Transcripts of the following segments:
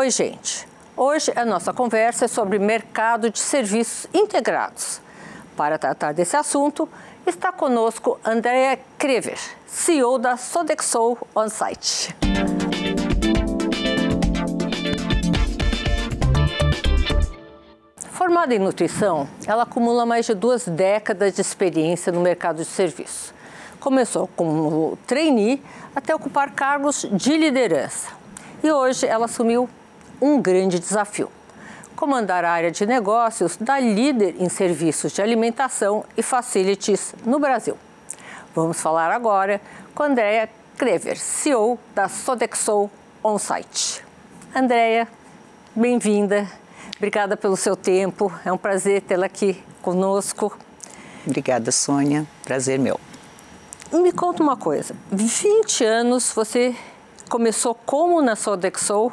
Oi, gente. Hoje a nossa conversa é sobre mercado de serviços integrados. Para tratar desse assunto, está conosco Andrea Krever, CEO da Sodexo OnSite. Formada em nutrição, ela acumula mais de duas décadas de experiência no mercado de serviços. Começou como trainee até ocupar cargos de liderança. E hoje ela assumiu um grande desafio: comandar a área de negócios da líder em serviços de alimentação e facilities no Brasil. Vamos falar agora com Andrea Krever, CEO da Sodexo OnSite. Andrea, bem-vinda. Obrigada pelo seu tempo. É um prazer tê-la aqui conosco. Obrigada, Sônia. Prazer meu. Me conta uma coisa. 20 anos você começou como na Sodexo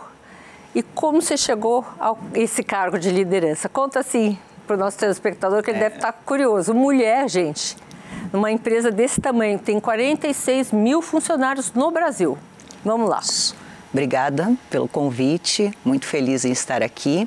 e como você chegou a esse cargo de liderança? Conta assim para o nosso telespectador que ele é. deve estar curioso. Mulher, gente, numa empresa desse tamanho, tem 46 mil funcionários no Brasil. Vamos lá. Obrigada pelo convite, muito feliz em estar aqui.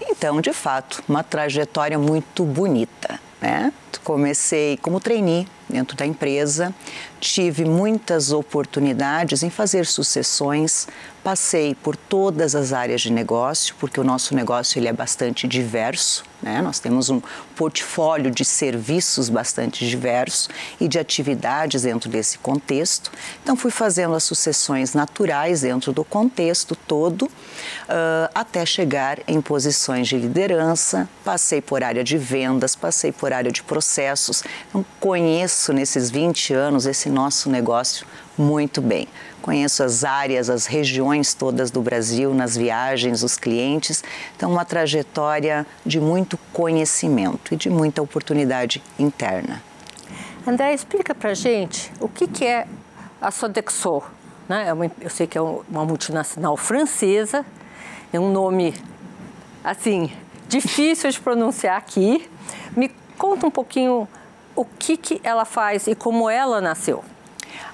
Então, de fato, uma trajetória muito bonita, né? Comecei como trainee dentro da empresa, tive muitas oportunidades em fazer sucessões, passei por todas as áreas de negócio, porque o nosso negócio ele é bastante diverso, né? Nós temos um portfólio de serviços bastante diverso e de atividades dentro desse contexto. Então, fui fazendo as sucessões naturais dentro do contexto todo, uh, até chegar em posições de liderança. Passei por área de vendas, passei por área de processos. Então, conheço nesses 20 anos esse nosso negócio muito bem. Conheço as áreas, as regiões todas do Brasil, nas viagens, os clientes. Então, uma trajetória de muito conhecimento e de muita oportunidade interna. André, explica para gente o que, que é a Sodexo. Né? É uma, eu sei que é uma multinacional francesa, é um nome, assim, difícil de pronunciar aqui. Me conta um pouquinho o que, que ela faz e como ela nasceu.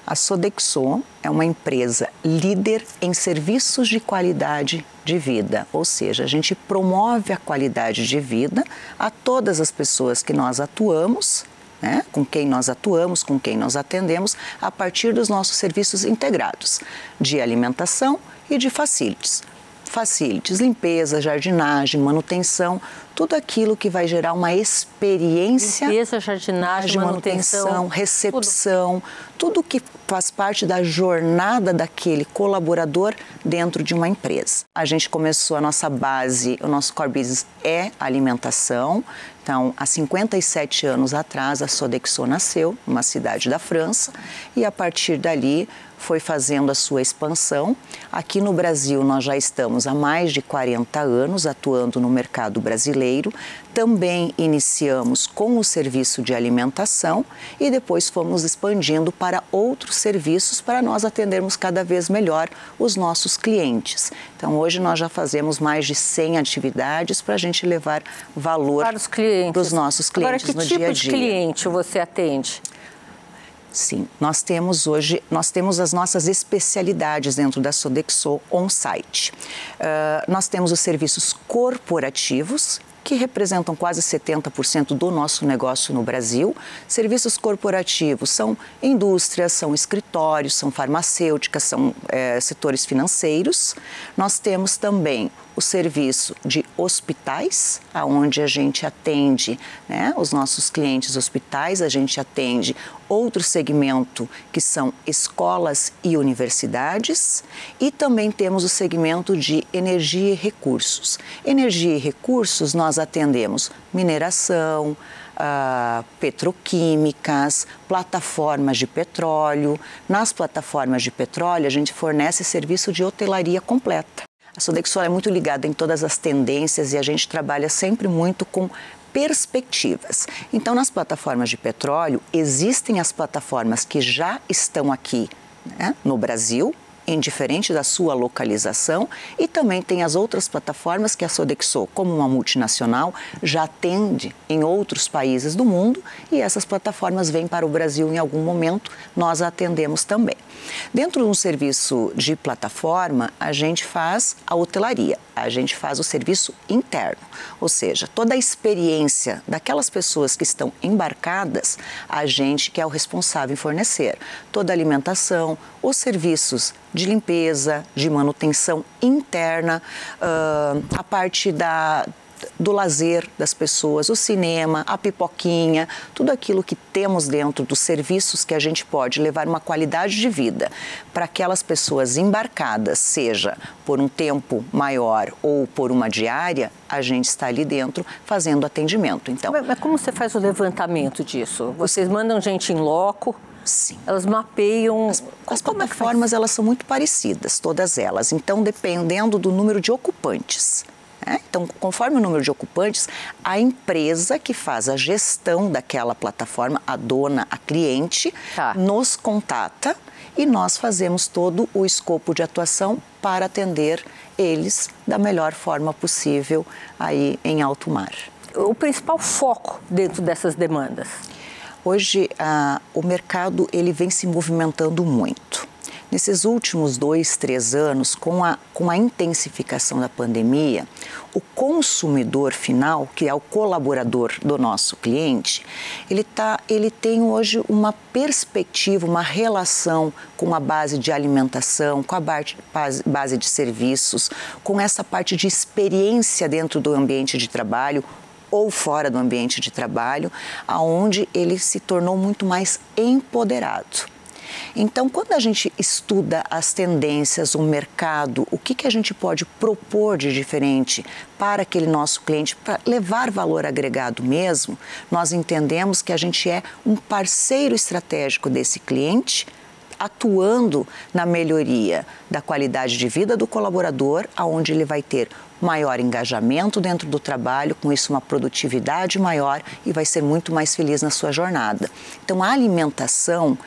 A Sodexo é uma empresa líder em serviços de qualidade de vida, ou seja, a gente promove a qualidade de vida a todas as pessoas que nós atuamos, né, com quem nós atuamos, com quem nós atendemos, a partir dos nossos serviços integrados de alimentação e de facilities facilities, limpeza, jardinagem, manutenção, tudo aquilo que vai gerar uma experiência. Limpeza, jardinagem, manutenção, manutenção recepção, tudo. tudo que faz parte da jornada daquele colaborador dentro de uma empresa. A gente começou a nossa base, o nosso core business é alimentação. Então, há 57 anos atrás, a Sodexo nasceu, numa cidade da França, e a partir dali foi fazendo a sua expansão. Aqui no Brasil, nós já estamos há mais de 40 anos atuando no mercado brasileiro. Também iniciamos com o serviço de alimentação e depois fomos expandindo para outros serviços para nós atendermos cada vez melhor os nossos clientes. Então, hoje nós já fazemos mais de 100 atividades para a gente levar valor para os clientes. para os nossos clientes Agora, no tipo dia a dia. Que tipo de cliente você atende? Sim, nós temos hoje, nós temos as nossas especialidades dentro da Sodexo on-site. Uh, nós temos os serviços corporativos, que representam quase 70% do nosso negócio no Brasil. Serviços corporativos são indústrias, são escritórios, são farmacêuticas, são é, setores financeiros. Nós temos também o serviço de hospitais, aonde a gente atende né, os nossos clientes hospitais, a gente atende outro segmento que são escolas e universidades e também temos o segmento de energia e recursos. Energia e recursos nós atendemos mineração, Uh, petroquímicas, plataformas de petróleo. Nas plataformas de petróleo, a gente fornece serviço de hotelaria completa. A Sodexo é muito ligada em todas as tendências e a gente trabalha sempre muito com perspectivas. Então, nas plataformas de petróleo, existem as plataformas que já estão aqui né, no Brasil, indiferente da sua localização, e também tem as outras plataformas que a Sodexo, como uma multinacional, já atende em outros países do mundo e essas plataformas vêm para o Brasil em algum momento, nós a atendemos também. Dentro de um serviço de plataforma, a gente faz a hotelaria, a gente faz o serviço interno, ou seja, toda a experiência daquelas pessoas que estão embarcadas, a gente que é o responsável em fornecer toda a alimentação, os serviços de limpeza, de manutenção interna, uh, a parte da do lazer das pessoas, o cinema, a pipoquinha, tudo aquilo que temos dentro dos serviços que a gente pode levar uma qualidade de vida para aquelas pessoas embarcadas, seja por um tempo maior ou por uma diária, a gente está ali dentro fazendo atendimento. Então, mas, como você faz o levantamento disso? Vocês mandam gente em loco? Sim. Elas mapeiam. As, as é plataformas é elas são muito parecidas, todas elas. Então, dependendo do número de ocupantes né? Então, conforme o número de ocupantes, a empresa que faz a gestão daquela plataforma, a dona, a cliente, tá. nos contata e nós fazemos todo o escopo de atuação para atender eles da melhor forma possível aí em alto mar. O principal foco dentro dessas demandas? Hoje, ah, o mercado ele vem se movimentando muito. Nesses últimos dois, três anos, com a, com a intensificação da pandemia, o consumidor final, que é o colaborador do nosso cliente, ele, tá, ele tem hoje uma perspectiva, uma relação com a base de alimentação, com a base, base de serviços, com essa parte de experiência dentro do ambiente de trabalho, ou fora do ambiente de trabalho, aonde ele se tornou muito mais empoderado. Então, quando a gente estuda as tendências, o mercado, o que, que a gente pode propor de diferente para aquele nosso cliente, para levar valor agregado mesmo, nós entendemos que a gente é um parceiro estratégico desse cliente atuando na melhoria da qualidade de vida do colaborador, aonde ele vai ter maior engajamento dentro do trabalho, com isso uma produtividade maior e vai ser muito mais feliz na sua jornada. Então a alimentação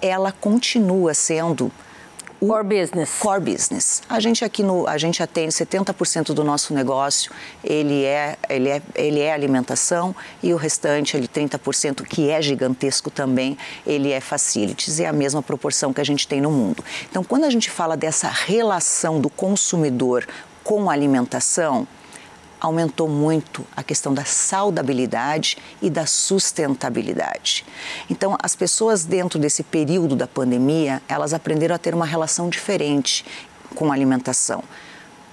ela continua sendo o core business. Core business. A gente aqui no, a gente atende 70% do nosso negócio, ele é, ele é, ele é alimentação e o restante, ele 30% que é gigantesco também, ele é facilities, é a mesma proporção que a gente tem no mundo. Então, quando a gente fala dessa relação do consumidor com a alimentação, aumentou muito a questão da saudabilidade e da sustentabilidade. Então, as pessoas dentro desse período da pandemia, elas aprenderam a ter uma relação diferente com a alimentação.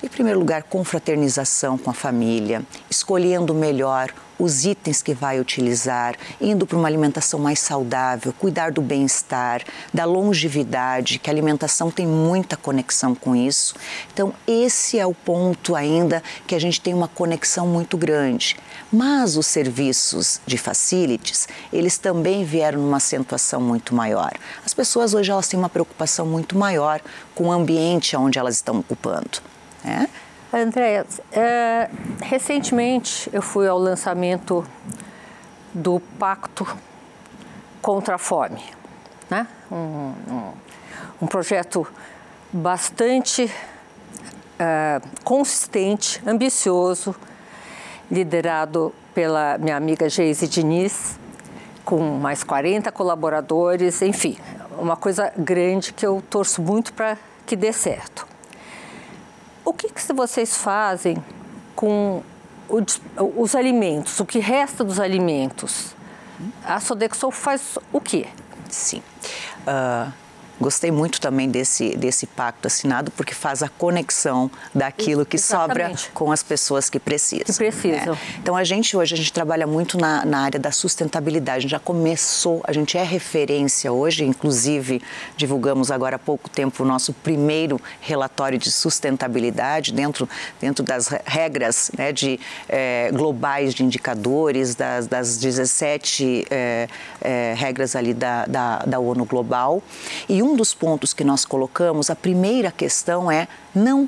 Em primeiro lugar, confraternização com a família, escolhendo melhor os itens que vai utilizar, indo para uma alimentação mais saudável, cuidar do bem-estar, da longevidade, que a alimentação tem muita conexão com isso. Então, esse é o ponto ainda que a gente tem uma conexão muito grande. Mas os serviços de facilities, eles também vieram numa acentuação muito maior. As pessoas hoje elas têm uma preocupação muito maior com o ambiente onde elas estão ocupando. Né? Andréia, é, recentemente eu fui ao lançamento do Pacto contra a Fome, né? um, um, um projeto bastante é, consistente, ambicioso, liderado pela minha amiga Geise Diniz, com mais 40 colaboradores, enfim, uma coisa grande que eu torço muito para que dê certo. O que, que vocês fazem com os, os alimentos, o que resta dos alimentos? A Sodexo faz o quê? Sim. Uh, Gostei muito também desse, desse pacto assinado, porque faz a conexão daquilo que Exatamente. sobra com as pessoas que precisam. Que precisam. Né? Então, a gente hoje, a gente trabalha muito na, na área da sustentabilidade. A gente já começou, a gente é referência hoje, inclusive divulgamos agora há pouco tempo o nosso primeiro relatório de sustentabilidade dentro, dentro das regras né, de, é, globais de indicadores, das, das 17 é, é, regras ali da, da, da ONU Global. E um dos pontos que nós colocamos, a primeira questão é não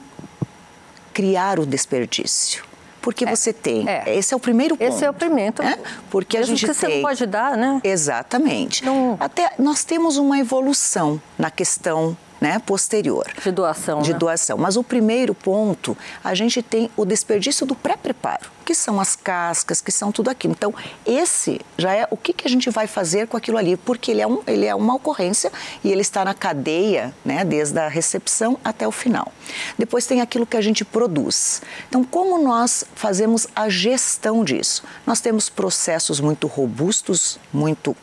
criar o desperdício. Porque é, você tem. É. Esse é o primeiro ponto. Esse é o primeiro. Né? Porque Mesmo a gente que tem. Você pode dar, né? Exatamente. Não... Até nós temos uma evolução na questão né, posterior. De doação. De né? doação. Mas o primeiro ponto, a gente tem o desperdício do pré-preparo, que são as cascas, que são tudo aquilo. Então, esse já é o que, que a gente vai fazer com aquilo ali, porque ele é, um, ele é uma ocorrência e ele está na cadeia, né, desde a recepção até o final. Depois tem aquilo que a gente produz. Então, como nós fazemos a gestão disso? Nós temos processos muito robustos, muito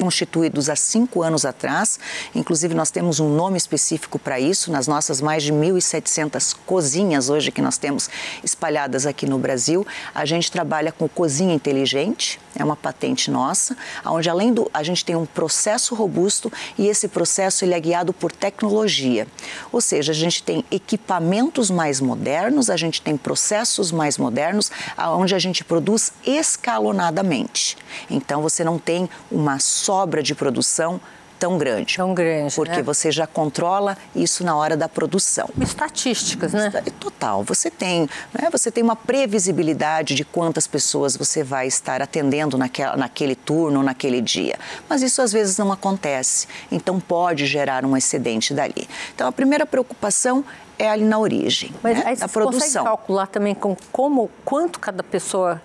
constituídos há cinco anos atrás. Inclusive, nós temos um nome específico para isso nas nossas mais de 1.700 cozinhas hoje que nós temos espalhadas aqui no Brasil. A gente trabalha com cozinha inteligente, é uma patente nossa, onde além do a gente tem um processo robusto e esse processo ele é guiado por tecnologia. Ou seja, a gente tem equipamentos mais modernos, a gente tem processos mais modernos, onde a gente produz escalonadamente. Então você não tem uma sobra de produção tão grande. Tão grande. Porque né? você já controla isso na hora da produção. Estatísticas, né? Total. Você tem, né, você tem uma previsibilidade de quantas pessoas você vai estar atendendo naquela, naquele turno, naquele dia. Mas isso às vezes não acontece. Então pode gerar um excedente dali. Então a primeira preocupação é ali na origem Mas né, aí da você produção. consegue calcular também com como, quanto cada pessoa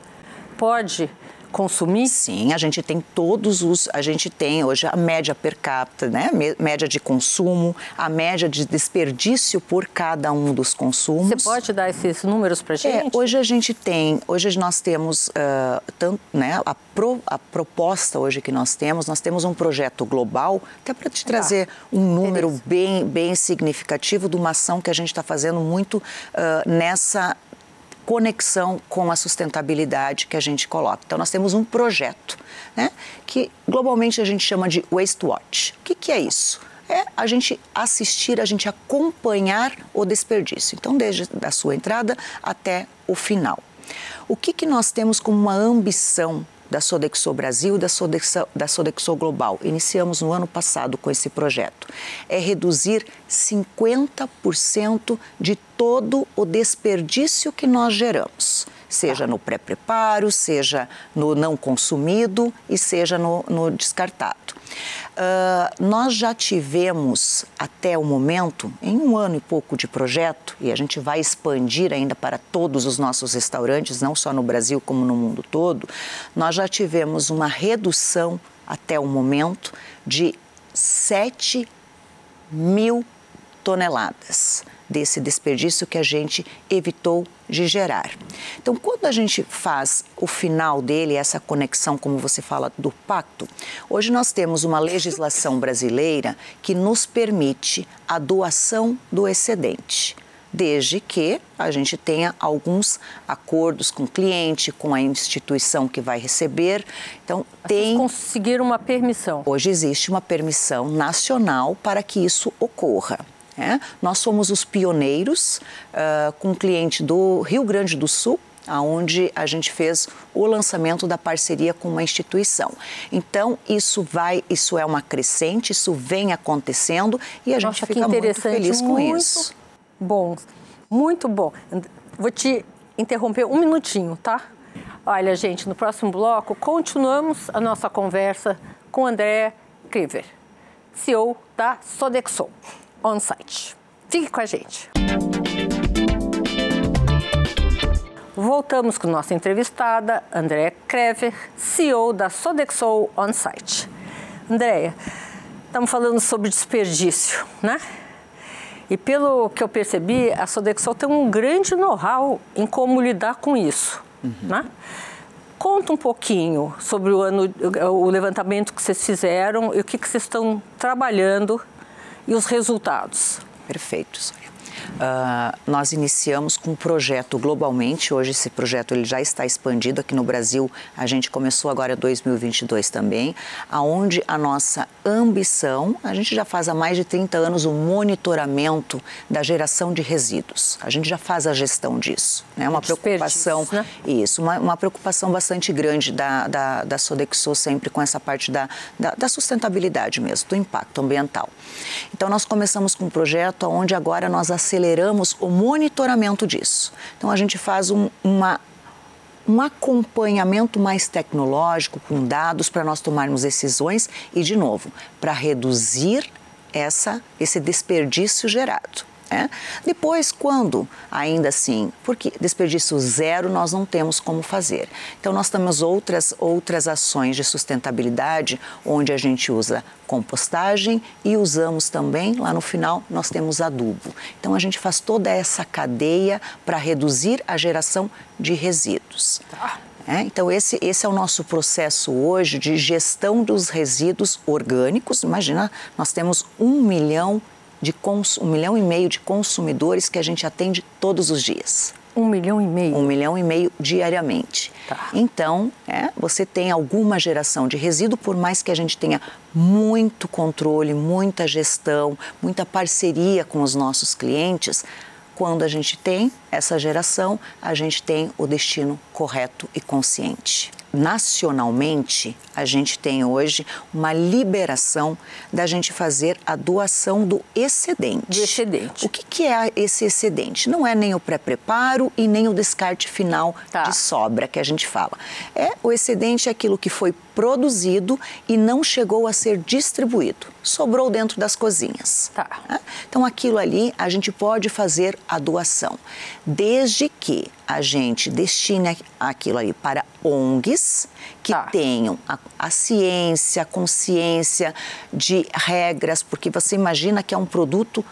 pode consumir? Sim, a gente tem todos os, a gente tem hoje a média per capita, né? Média de consumo, a média de desperdício por cada um dos consumos. Você pode dar esses números para gente? É, hoje a gente tem, hoje nós temos uh, tanto, né? A, pro, a proposta hoje que nós temos, nós temos um projeto global, até para te trazer um número bem, bem significativo de uma ação que a gente está fazendo muito uh, nessa conexão com a sustentabilidade que a gente coloca. Então, nós temos um projeto, né, que globalmente a gente chama de Waste Watch. O que, que é isso? É a gente assistir, a gente acompanhar o desperdício. Então, desde a sua entrada até o final. O que, que nós temos como uma ambição da Sodexo Brasil e da Sodexo, da Sodexo Global. Iniciamos no ano passado com esse projeto. É reduzir 50% de todo o desperdício que nós geramos, seja no pré-preparo, seja no não consumido e seja no, no descartado. Uh, nós já tivemos até o momento, em um ano e pouco de projeto, e a gente vai expandir ainda para todos os nossos restaurantes, não só no Brasil como no mundo todo, nós já tivemos uma redução até o momento de 7 mil toneladas desse desperdício que a gente evitou de gerar. Então, quando a gente faz o final dele, essa conexão, como você fala, do pacto, hoje nós temos uma legislação brasileira que nos permite a doação do excedente desde que a gente tenha alguns acordos com o cliente, com a instituição que vai receber. Então, Vocês tem conseguir uma permissão. Hoje existe uma permissão nacional para que isso ocorra. É? Nós somos os pioneiros uh, com um cliente do Rio Grande do Sul, aonde a gente fez o lançamento da parceria com uma instituição. Então isso vai, isso é uma crescente, isso vem acontecendo e a Nossa, gente fica muito feliz com muito isso. Bom, muito bom. Vou te interromper um minutinho, tá? Olha, gente, no próximo bloco continuamos a nossa conversa com André Kriver, CEO da Sodexo on-site. Fique com a gente. Voltamos com nossa entrevistada, Andréa Krever, CEO da Sodexo On-Site. Andréia, estamos falando sobre desperdício, né? E pelo que eu percebi, a Sodexo tem um grande know-how em como lidar com isso, uhum. né? Conta um pouquinho sobre o, ano, o levantamento que vocês fizeram e o que, que vocês estão trabalhando e os resultados. Perfeito, Sônia. Uh, nós iniciamos com um projeto globalmente. Hoje esse projeto ele já está expandido aqui no Brasil. A gente começou agora em 2022 também, aonde a nossa ambição, a gente já faz há mais de 30 anos o monitoramento da geração de resíduos. A gente já faz a gestão disso. É né? uma preocupação, né? isso, uma, uma, preocupação bastante grande da, da, da Sodexo sempre com essa parte da, da, da sustentabilidade mesmo, do impacto ambiental. Então nós começamos com um projeto onde agora nós aceleramos o monitoramento disso. Então a gente faz um, uma um acompanhamento mais tecnológico com dados para nós tomarmos decisões e de novo para reduzir essa, esse desperdício gerado. É? Depois, quando ainda assim, porque desperdício zero nós não temos como fazer. Então, nós temos outras, outras ações de sustentabilidade, onde a gente usa compostagem e usamos também, lá no final, nós temos adubo. Então, a gente faz toda essa cadeia para reduzir a geração de resíduos. Tá. É, então, esse, esse é o nosso processo hoje de gestão dos resíduos orgânicos. Imagina, nós temos um milhão de um milhão e meio de consumidores que a gente atende todos os dias. Um milhão e meio? Um milhão e meio diariamente. Tá. Então, é, você tem alguma geração de resíduo, por mais que a gente tenha muito controle, muita gestão, muita parceria com os nossos clientes, quando a gente tem essa geração, a gente tem o destino correto e consciente nacionalmente, a gente tem hoje uma liberação da gente fazer a doação do excedente. Do excedente. O que, que é esse excedente? Não é nem o pré-preparo e nem o descarte final tá. de sobra que a gente fala. É o excedente é aquilo que foi produzido e não chegou a ser distribuído. Sobrou dentro das cozinhas. Tá. Né? Então aquilo ali a gente pode fazer a doação, desde que a gente destine aquilo ali para ONGs que tá. tenham a, a, ciência, a consciência de regras, porque você imagina que é um produto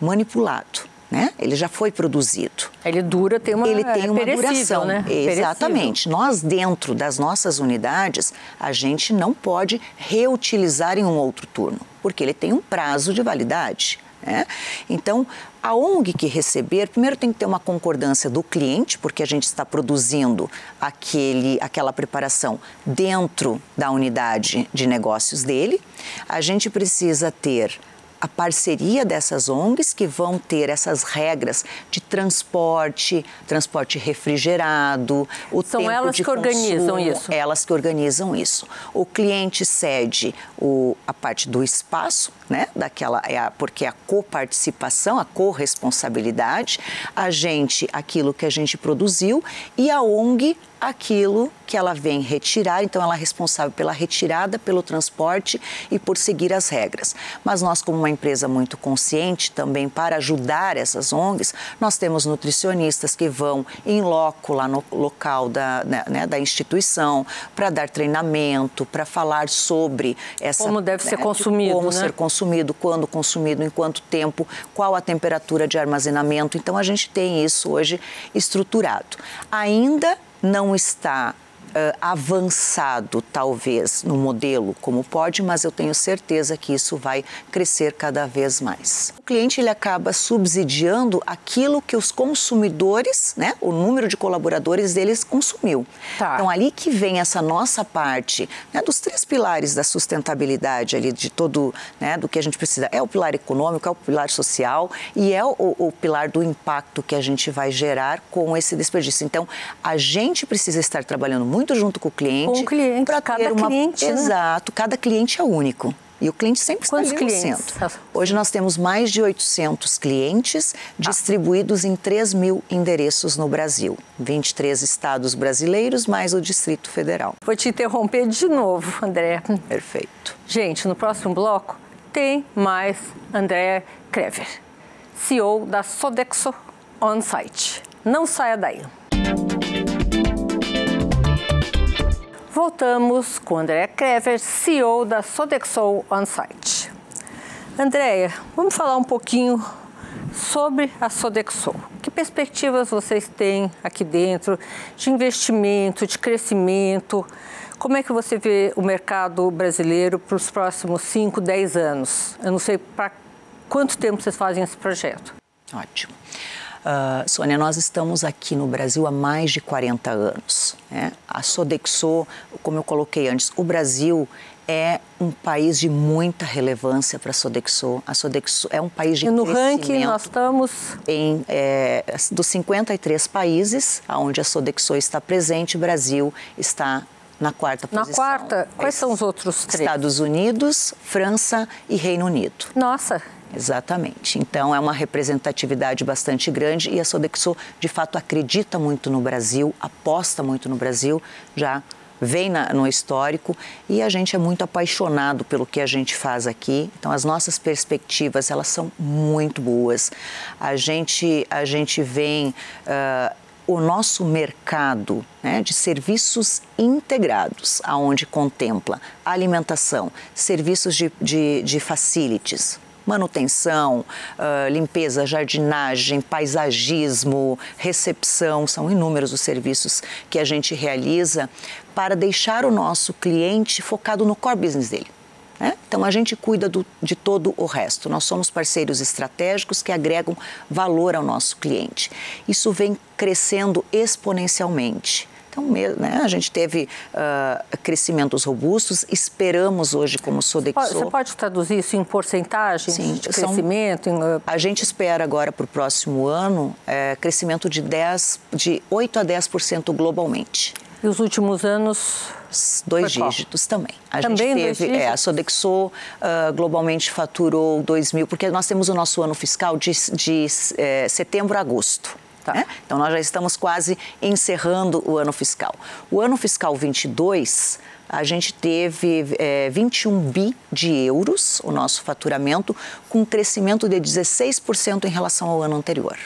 manipulado. Né? Ele já foi produzido. Ele dura, tem uma, Ele tem é uma duração. Né? Exatamente. Nós, dentro das nossas unidades, a gente não pode reutilizar em um outro turno, porque ele tem um prazo de validade. Né? Então, a ONG que receber, primeiro tem que ter uma concordância do cliente, porque a gente está produzindo aquele, aquela preparação dentro da unidade de negócios dele. A gente precisa ter a parceria dessas ONGs que vão ter essas regras de transporte, transporte refrigerado, o São tempo elas de que consumo, organizam isso. Elas que organizam isso. O cliente cede o, a parte do espaço, né? Daquela é a, porque é a coparticipação, a corresponsabilidade, a gente aquilo que a gente produziu e a ONG aquilo que ela vem retirar, então ela é responsável pela retirada, pelo transporte e por seguir as regras. Mas nós, como uma empresa muito consciente, também para ajudar essas ONGs, nós temos nutricionistas que vão em loco lá no local da, né, né da instituição para dar treinamento, para falar sobre essa como deve né, ser consumido, como né? ser consumido, quando consumido, em quanto tempo, qual a temperatura de armazenamento. Então a gente tem isso hoje estruturado. Ainda não está uh, avançado, talvez, no modelo como pode, mas eu tenho certeza que isso vai crescer cada vez mais. O cliente ele acaba subsidiando aquilo que os consumidores, né, o número de colaboradores deles consumiu. Tá. Então, ali que vem essa nossa parte né, dos três pilares da sustentabilidade, ali, de todo, né, do que a gente precisa. É o pilar econômico, é o pilar social e é o, o pilar do impacto que a gente vai gerar com esse desperdício. Então, a gente precisa estar trabalhando muito muito junto com o cliente. Com o cliente, para cada uma... cliente. Né? Exato, cada cliente é único. E o cliente sempre Quantos está ali clientes? no centro. Hoje nós temos mais de 800 clientes distribuídos em 3 mil endereços no Brasil. 23 estados brasileiros, mais o Distrito Federal. Vou te interromper de novo, André. Perfeito. Gente, no próximo bloco tem mais André Krever, CEO da Sodexo On-Site. Não saia daí. Voltamos com Andréa Krever, CEO da Sodexo OnSite. Andréia, vamos falar um pouquinho sobre a Sodexo. Que perspectivas vocês têm aqui dentro de investimento, de crescimento? Como é que você vê o mercado brasileiro para os próximos 5, 10 anos? Eu não sei para quanto tempo vocês fazem esse projeto. Ótimo. Uh, Sônia, nós estamos aqui no Brasil há mais de 40 anos. Né? A Sodexo, como eu coloquei antes, o Brasil é um país de muita relevância para a Sodexo. A Sodexo é um país de e no ranking nós estamos em é, dos 53 países onde a Sodexo está presente, o Brasil está na quarta na posição. Na quarta, quais são os outros três? Estados Unidos, França e Reino Unido. Nossa, Exatamente. Então é uma representatividade bastante grande e a Sodexo de fato acredita muito no Brasil, aposta muito no Brasil já vem na, no histórico e a gente é muito apaixonado pelo que a gente faz aqui. Então as nossas perspectivas elas são muito boas. A gente a gente vem uh, o nosso mercado né, de serviços integrados, aonde contempla alimentação, serviços de, de, de facilities, manutenção, uh, limpeza, jardinagem, paisagismo, recepção, são inúmeros os serviços que a gente realiza para deixar o nosso cliente focado no core business dele. Né? Então a gente cuida do, de todo o resto. Nós somos parceiros estratégicos que agregam valor ao nosso cliente. Isso vem crescendo exponencialmente. Então, né, a gente teve uh, crescimentos robustos, esperamos hoje, como Sodexo... Você pode traduzir isso em porcentagem Sim, de crescimento? São, em... A gente espera agora para o próximo ano é, crescimento de, 10, de 8 a 10% globalmente. E os últimos anos? Dois dígitos também. A também gente teve, é, a Sodexo uh, globalmente faturou 2 mil, porque nós temos o nosso ano fiscal de, de é, setembro a agosto. Tá. Né? Então nós já estamos quase encerrando o ano fiscal. O ano fiscal 22 a gente teve é, 21 bi de euros, o nosso faturamento, com um crescimento de 16% em relação ao ano anterior.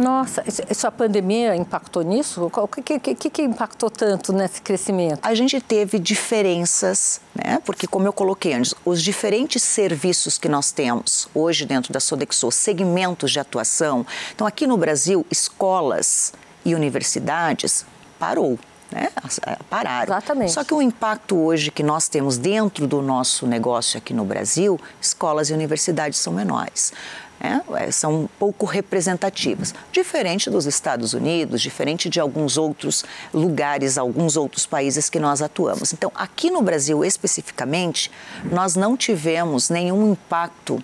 Nossa, isso, a pandemia impactou nisso? O que, que, que, impactou tanto nesse crescimento? A gente teve diferenças, né? Porque, como eu coloquei antes, os diferentes serviços que nós temos hoje dentro da Sodexo, segmentos de atuação. Então, aqui no Brasil, escolas e universidades parou. Né? Pararam. Exatamente. Só que o impacto hoje que nós temos dentro do nosso negócio aqui no Brasil, escolas e universidades são menores é, são pouco representativas. Diferente dos Estados Unidos, diferente de alguns outros lugares, alguns outros países que nós atuamos. Então, aqui no Brasil especificamente, nós não tivemos nenhum impacto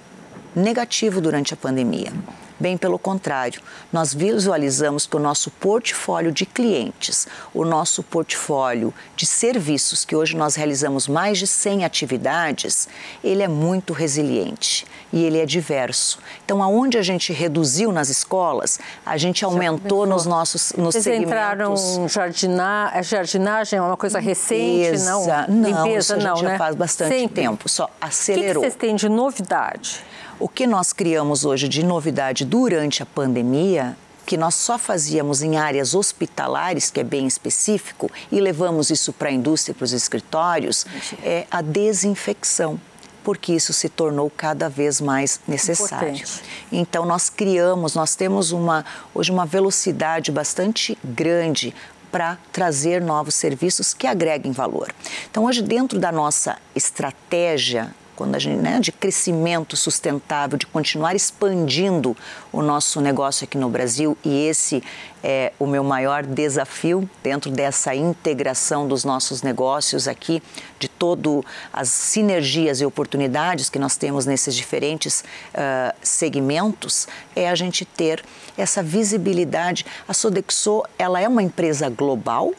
negativo durante a pandemia. Bem pelo contrário, nós visualizamos que o nosso portfólio de clientes, o nosso portfólio de serviços, que hoje nós realizamos mais de 100 atividades, ele é muito resiliente e ele é diverso. Então, aonde a gente reduziu nas escolas, a gente aumentou nos nossos nos Vocês segmentos. entraram jardina, é jardinagem é uma coisa recente, Limpeza, não? Não, Limpeza, isso não, já né? faz bastante Sempre. tempo, só acelerou. O que, que vocês têm de novidade? O que nós criamos hoje de novidade durante a pandemia que nós só fazíamos em áreas hospitalares, que é bem específico, e levamos isso para a indústria, para os escritórios, é a desinfecção porque isso se tornou cada vez mais necessário. Importante. Então nós criamos, nós temos uma hoje uma velocidade bastante grande para trazer novos serviços que agreguem valor. Então hoje dentro da nossa estratégia quando a gente, né, de crescimento sustentável, de continuar expandindo o nosso negócio aqui no Brasil e esse é o meu maior desafio dentro dessa integração dos nossos negócios aqui, de todo as sinergias e oportunidades que nós temos nesses diferentes uh, segmentos, é a gente ter essa visibilidade. A Sodexo, ela é uma empresa global,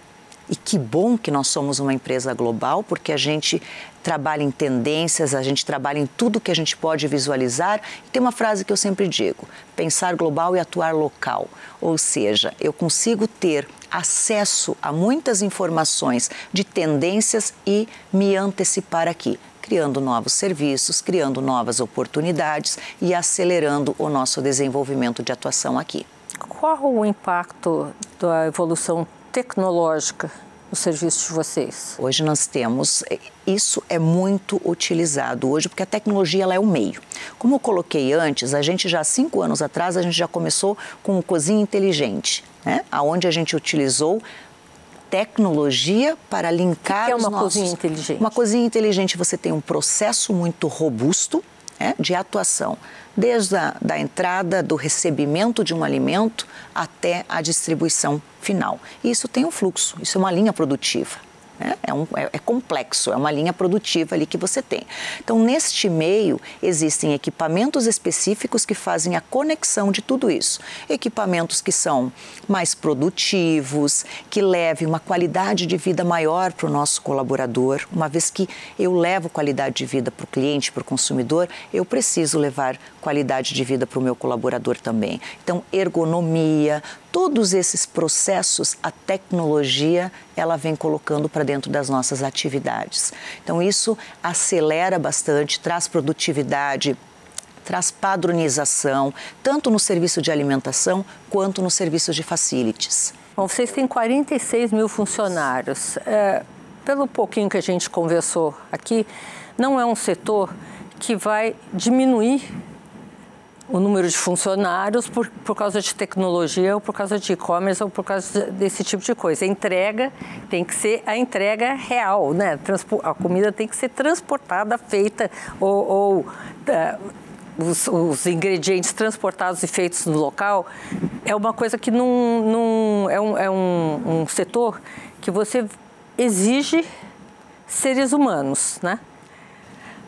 e que bom que nós somos uma empresa global, porque a gente trabalha em tendências, a gente trabalha em tudo que a gente pode visualizar. E tem uma frase que eu sempre digo: pensar global e atuar local. Ou seja, eu consigo ter acesso a muitas informações de tendências e me antecipar aqui criando novos serviços, criando novas oportunidades e acelerando o nosso desenvolvimento de atuação aqui. Qual o impacto da evolução tecnológica no serviço de vocês? Hoje nós temos, isso é muito utilizado hoje, porque a tecnologia ela é o meio. Como eu coloquei antes, a gente já cinco anos atrás, a gente já começou com o cozinha inteligente, né? onde a gente utilizou tecnologia para linkar que é uma os nossos... cozinha inteligente? Uma cozinha inteligente, você tem um processo muito robusto né, de atuação desde a da entrada, do recebimento de um alimento até a distribuição final. E isso tem um fluxo, isso é uma linha produtiva. Né? É, um, é, é, complexo, é uma linha produtiva ali que você tem. Então, neste meio, existem equipamentos específicos que fazem a conexão de tudo isso. Equipamentos que são mais produtivos, que levem uma qualidade de vida maior para o nosso colaborador. Uma vez que eu levo qualidade de vida para o cliente, para o consumidor, eu preciso levar qualidade de vida para o meu colaborador também. Então, ergonomia, todos esses processos, a tecnologia ela vem colocando para dentro das nossas atividades. Então isso acelera bastante, traz produtividade, traz padronização, tanto no serviço de alimentação quanto no serviço de facilities. Bom, vocês têm 46 mil funcionários. É, pelo pouquinho que a gente conversou aqui, não é um setor que vai diminuir o número de funcionários por, por causa de tecnologia ou por causa de e-commerce ou por causa desse tipo de coisa. A entrega tem que ser a entrega real, né? A comida tem que ser transportada, feita ou, ou uh, os, os, ingredientes transportados e feitos no local é uma coisa que não, não é, um, é um, um setor que você exige seres humanos, né?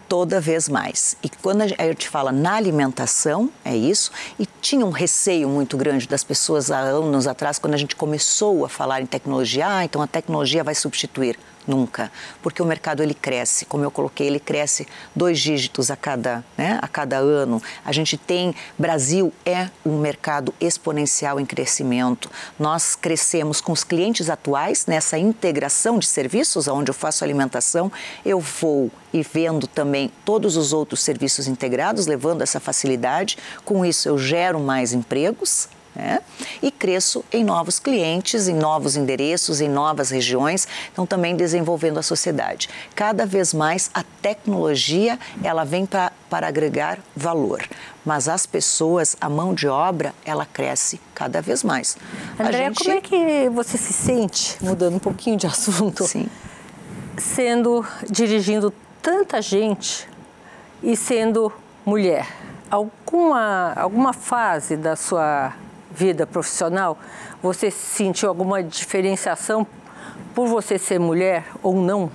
Toda vez mais. E quando a gente fala na alimentação, é isso, e tinha um receio muito grande das pessoas há anos atrás, quando a gente começou a falar em tecnologia, ah, então a tecnologia vai substituir nunca, porque o mercado ele cresce, como eu coloquei, ele cresce dois dígitos a cada, né, a cada ano. A gente tem, Brasil é um mercado exponencial em crescimento. Nós crescemos com os clientes atuais nessa integração de serviços, onde eu faço alimentação, eu vou e vendo também todos os outros serviços integrados, levando essa facilidade. Com isso eu gero mais empregos, né? E cresço em novos clientes, em novos endereços, em novas regiões, então também desenvolvendo a sociedade. Cada vez mais a tecnologia ela vem pra, para agregar valor, mas as pessoas, a mão de obra, ela cresce cada vez mais. André, gente... como é que você se sente, mudando um pouquinho de assunto, Sim. sendo, dirigindo tanta gente e sendo mulher? Alguma, alguma fase da sua vida profissional, você sentiu alguma diferenciação por você ser mulher ou não?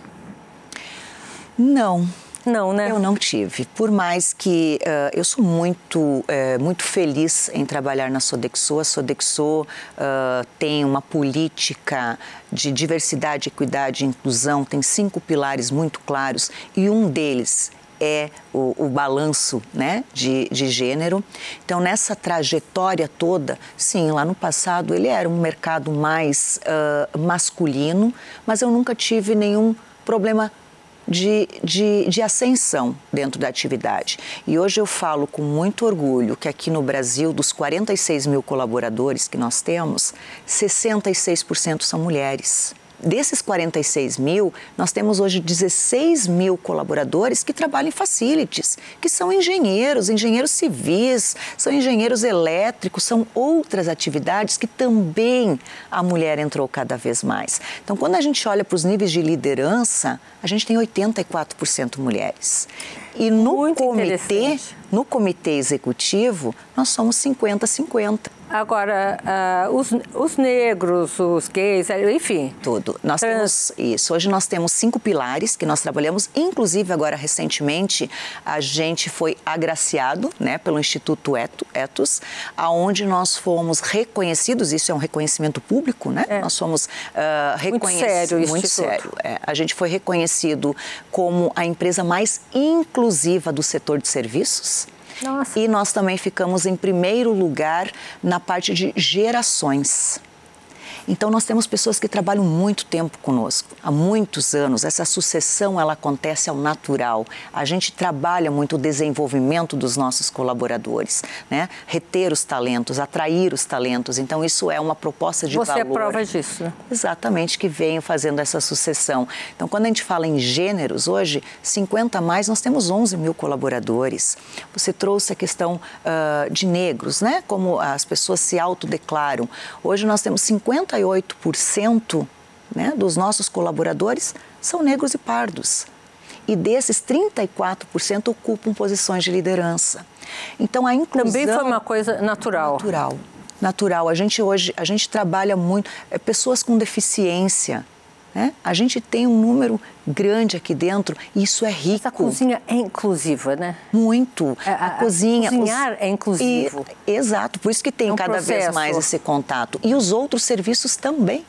Não. Não, né? Eu não tive. Por mais que uh, eu sou muito, uh, muito feliz em trabalhar na Sodexo. A Sodexo uh, tem uma política de diversidade, equidade e inclusão, tem cinco pilares muito claros e um deles é o, o balanço né, de, de gênero. Então, nessa trajetória toda, sim, lá no passado ele era um mercado mais uh, masculino, mas eu nunca tive nenhum problema de, de, de, ascensão dentro da atividade. E hoje eu falo com muito orgulho que aqui no Brasil, dos 46 mil colaboradores que nós temos, 66% são mulheres desses 46 mil, nós temos hoje 16 mil colaboradores que trabalham em facilities, que são engenheiros, engenheiros civis, são engenheiros elétricos, são outras atividades que também a mulher entrou cada vez mais. Então, quando a gente olha para os níveis de liderança, a gente tem 84% mulheres. E no Muito comitê, no comitê executivo, nós somos 50-50. Agora, uh, os, os, negros, os gays, enfim. Tudo. Nós temos isso. Hoje nós temos cinco pilares que nós trabalhamos. Inclusive, agora recentemente, a gente foi agraciado né, pelo Instituto Eto, Etos, aonde nós fomos reconhecidos, isso é um reconhecimento público, né? É. Nós fomos uh, reconhecidos. Muito sério, Muito instituto. sério. É. A gente foi reconhecido como a empresa mais inclusiva do setor de serviços. Nossa. E nós também ficamos em primeiro lugar na parte de gerações. Então nós temos pessoas que trabalham muito tempo conosco, há muitos anos. Essa sucessão ela acontece ao natural. A gente trabalha muito o desenvolvimento dos nossos colaboradores, né? Reter os talentos, atrair os talentos. Então isso é uma proposta de Você valor. Você é prova disso. Exatamente que venho fazendo essa sucessão. Então quando a gente fala em gêneros hoje, 50 a mais nós temos 11 mil colaboradores. Você trouxe a questão uh, de negros, né? Como as pessoas se autodeclaram. Hoje nós temos 50 38% né, dos nossos colaboradores são negros e pardos. E desses, 34% ocupam posições de liderança. Então, a inclusão... Também foi uma coisa natural. Natural. Natural. A gente hoje, a gente trabalha muito... É, pessoas com deficiência, né? A gente tem um número grande aqui dentro e isso é rico. Mas a cozinha é inclusiva, né? Muito. A, a, a cozinha. Cozinhar os... é inclusivo. E, exato, por isso que tem é um cada processo. vez mais esse contato. E os outros serviços também.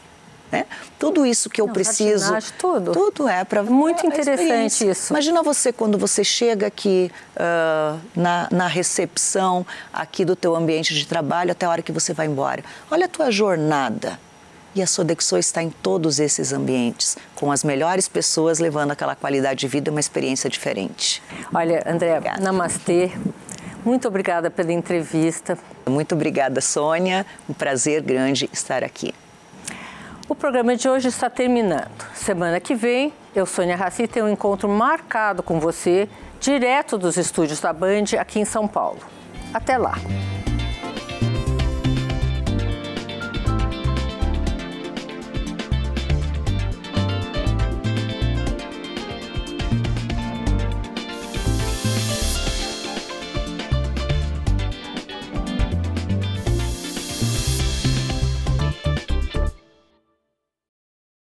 Né? Tudo isso que eu Não, preciso. Tudo. Tudo é para. Muito interessante isso. Imagina você quando você chega aqui uh, na, na recepção aqui do teu ambiente de trabalho até a hora que você vai embora. Olha a tua jornada. E a Sodexo está em todos esses ambientes, com as melhores pessoas levando aquela qualidade de vida, uma experiência diferente. Olha, André, obrigada. namastê. Muito obrigada pela entrevista. Muito obrigada, Sônia. Um prazer grande estar aqui. O programa de hoje está terminando. Semana que vem, eu, Sônia Raci, tenho um encontro marcado com você, direto dos estúdios da Band aqui em São Paulo. Até lá!